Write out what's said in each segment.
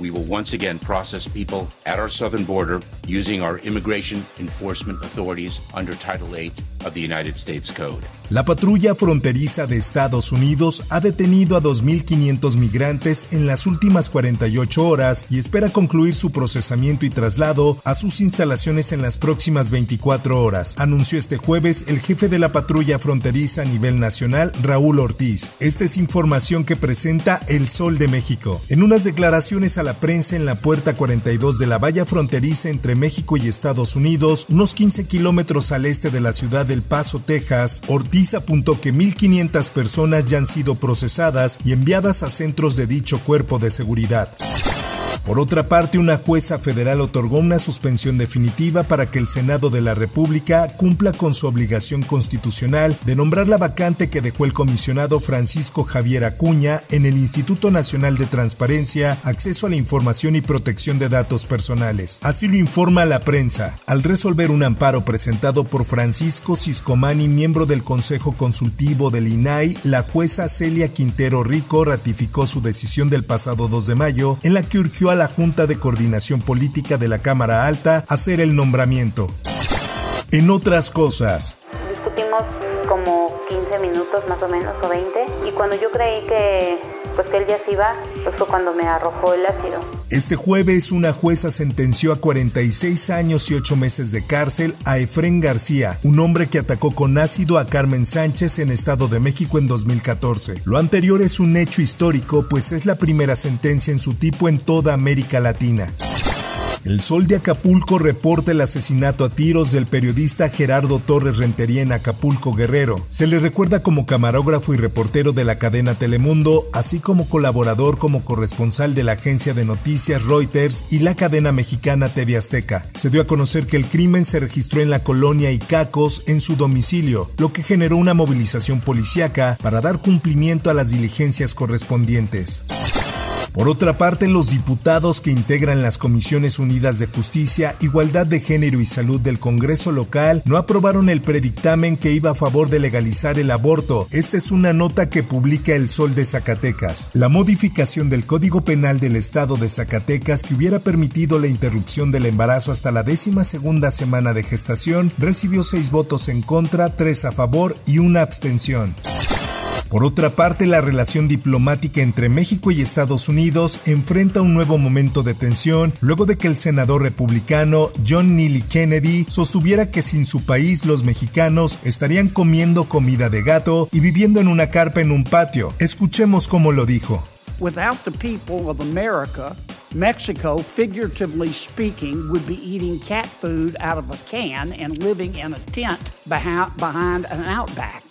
We will once again process people at our southern border using our immigration enforcement authorities under Title VIII of the United States Code. La patrulla fronteriza de Estados Unidos ha detenido a 2.500 migrantes en las últimas 48 horas y espera concluir su procesamiento y traslado a sus instalaciones en las próximas 24 horas, anunció este jueves el jefe de la patrulla fronteriza a nivel nacional, Raúl Ortiz. Esta es información que presenta El Sol de México. En unas declaraciones a la prensa en la puerta 42 de la valla fronteriza entre México y Estados Unidos, unos 15 kilómetros al este de la ciudad del Paso, Texas, Ortiz apuntó que 1.500 personas ya han sido procesadas y enviadas a centros de dicho cuerpo de seguridad. Por otra parte, una jueza federal otorgó una suspensión definitiva para que el Senado de la República cumpla con su obligación constitucional de nombrar la vacante que dejó el comisionado Francisco Javier Acuña en el Instituto Nacional de Transparencia, Acceso a la Información y Protección de Datos Personales. Así lo informa la prensa. Al resolver un amparo presentado por Francisco Ciscomani, miembro del Consejo Consultivo del INAI, la jueza Celia Quintero Rico ratificó su decisión del pasado 2 de mayo en la que urgió a la Junta de Coordinación Política de la Cámara Alta hacer el nombramiento. En otras cosas. Discutimos como 15 minutos más o menos o 20 y cuando yo creí que pues que él ya se iba, pues fue cuando me arrojó el ácido. Este jueves una jueza sentenció a 46 años y 8 meses de cárcel a Efren García, un hombre que atacó con ácido a Carmen Sánchez en Estado de México en 2014. Lo anterior es un hecho histórico, pues es la primera sentencia en su tipo en toda América Latina. El Sol de Acapulco reporta el asesinato a tiros del periodista Gerardo Torres Rentería en Acapulco Guerrero. Se le recuerda como camarógrafo y reportero de la cadena Telemundo, así como colaborador como corresponsal de la agencia de noticias Reuters y la cadena mexicana TV Azteca. Se dio a conocer que el crimen se registró en la colonia Icacos en su domicilio, lo que generó una movilización policíaca para dar cumplimiento a las diligencias correspondientes. Por otra parte, los diputados que integran las Comisiones Unidas de Justicia, Igualdad de Género y Salud del Congreso local no aprobaron el predictamen que iba a favor de legalizar el aborto. Esta es una nota que publica El Sol de Zacatecas. La modificación del Código Penal del Estado de Zacatecas que hubiera permitido la interrupción del embarazo hasta la décima segunda semana de gestación recibió seis votos en contra, tres a favor y una abstención. Por otra parte, la relación diplomática entre México y Estados Unidos enfrenta un nuevo momento de tensión luego de que el senador republicano John Neely Kennedy sostuviera que sin su país los mexicanos estarían comiendo comida de gato y viviendo en una carpa en un patio. Escuchemos cómo lo dijo. Without the people of America, Mexico, figuratively speaking, would be eating cat food out of a can and living in a tent behind an outback.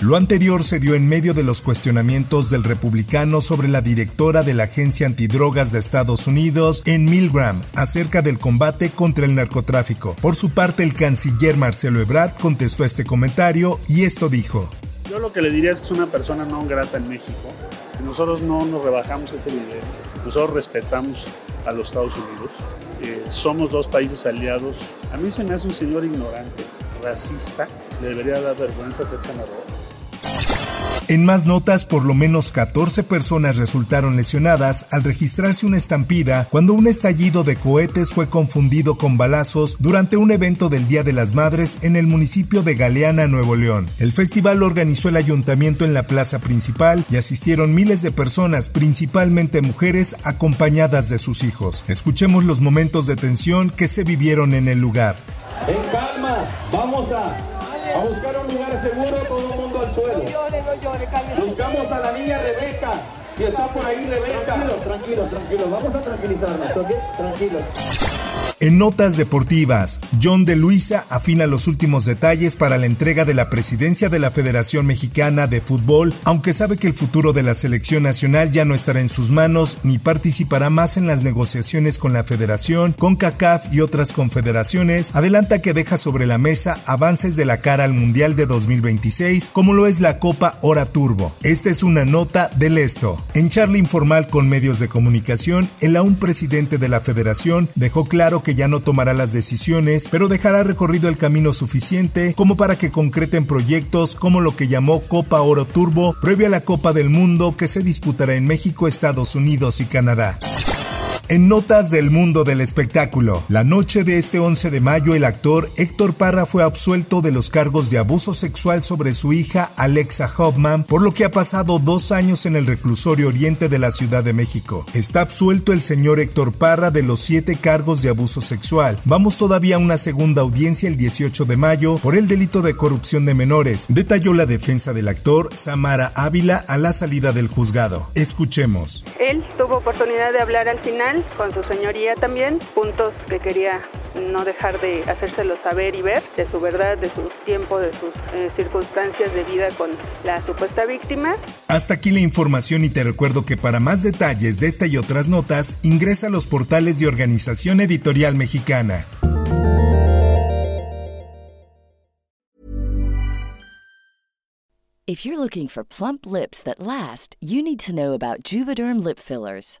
Lo anterior se dio en medio de los cuestionamientos del republicano sobre la directora de la Agencia Antidrogas de Estados Unidos, en Milgram, acerca del combate contra el narcotráfico. Por su parte, el canciller Marcelo Ebrard contestó este comentario y esto dijo. Yo lo que le diría es que es una persona no grata en México. Nosotros no nos rebajamos ese nivel. Nosotros respetamos a los Estados Unidos. Eh, somos dos países aliados. A mí se me hace un señor ignorante, racista. Le debería dar vergüenza ser senador. En más notas, por lo menos 14 personas resultaron lesionadas al registrarse una estampida cuando un estallido de cohetes fue confundido con balazos durante un evento del Día de las Madres en el municipio de Galeana, Nuevo León. El festival lo organizó el ayuntamiento en la plaza principal y asistieron miles de personas, principalmente mujeres, acompañadas de sus hijos. Escuchemos los momentos de tensión que se vivieron en el lugar. En calma, vamos a, a buscar lugar seguro, todo el mundo al suelo. Buscamos a la niña Rebeca. Si está por ahí Rebeca. Tranquilo, tranquilo, tranquilo. Vamos a tranquilizarnos, ¿ok? Tranquilos. En notas deportivas, John de Luisa afina los últimos detalles para la entrega de la presidencia de la Federación Mexicana de Fútbol, aunque sabe que el futuro de la selección nacional ya no estará en sus manos ni participará más en las negociaciones con la Federación, con CACAF y otras confederaciones, adelanta que deja sobre la mesa avances de la cara al Mundial de 2026, como lo es la Copa Hora Turbo. Esta es una nota del esto. En charla informal con medios de comunicación, el aún presidente de la Federación dejó claro que ya no tomará las decisiones, pero dejará recorrido el camino suficiente como para que concreten proyectos como lo que llamó Copa Oro Turbo, previa a la Copa del Mundo que se disputará en México, Estados Unidos y Canadá. En notas del mundo del espectáculo, la noche de este 11 de mayo el actor Héctor Parra fue absuelto de los cargos de abuso sexual sobre su hija Alexa Hoffman, por lo que ha pasado dos años en el reclusorio oriente de la Ciudad de México. Está absuelto el señor Héctor Parra de los siete cargos de abuso sexual. Vamos todavía a una segunda audiencia el 18 de mayo por el delito de corrupción de menores, detalló la defensa del actor Samara Ávila a la salida del juzgado. Escuchemos. Él tuvo oportunidad de hablar al final con su señoría también, puntos que quería no dejar de hacérselo saber y ver de su verdad, de su tiempo, de sus eh, circunstancias de vida con la supuesta víctima. Hasta aquí la información y te recuerdo que para más detalles de esta y otras notas ingresa a los portales de Organización Editorial Mexicana. If you're looking for plump lips that last, you need to know about Juvederm lip fillers.